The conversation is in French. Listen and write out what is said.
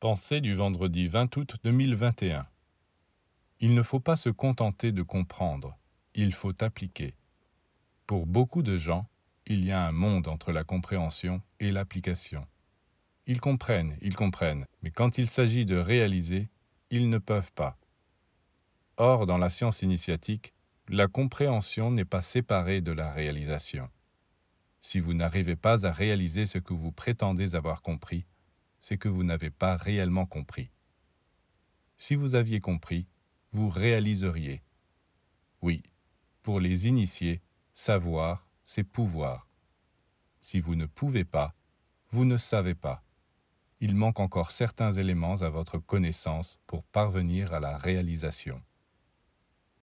Pensée du vendredi 20 août 2021. Il ne faut pas se contenter de comprendre, il faut appliquer. Pour beaucoup de gens, il y a un monde entre la compréhension et l'application. Ils comprennent, ils comprennent, mais quand il s'agit de réaliser, ils ne peuvent pas. Or, dans la science initiatique, la compréhension n'est pas séparée de la réalisation. Si vous n'arrivez pas à réaliser ce que vous prétendez avoir compris, c'est que vous n'avez pas réellement compris. Si vous aviez compris, vous réaliseriez. Oui, pour les initiés, savoir, c'est pouvoir. Si vous ne pouvez pas, vous ne savez pas. Il manque encore certains éléments à votre connaissance pour parvenir à la réalisation.